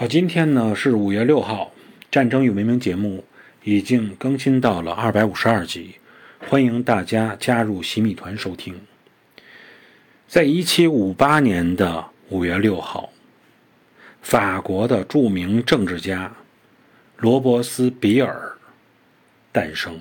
好，今天呢是五月六号，《战争与文明》节目已经更新到了二百五十二集，欢迎大家加入洗米团收听。在一七五八年的五月六号，法国的著名政治家罗伯斯比尔诞生。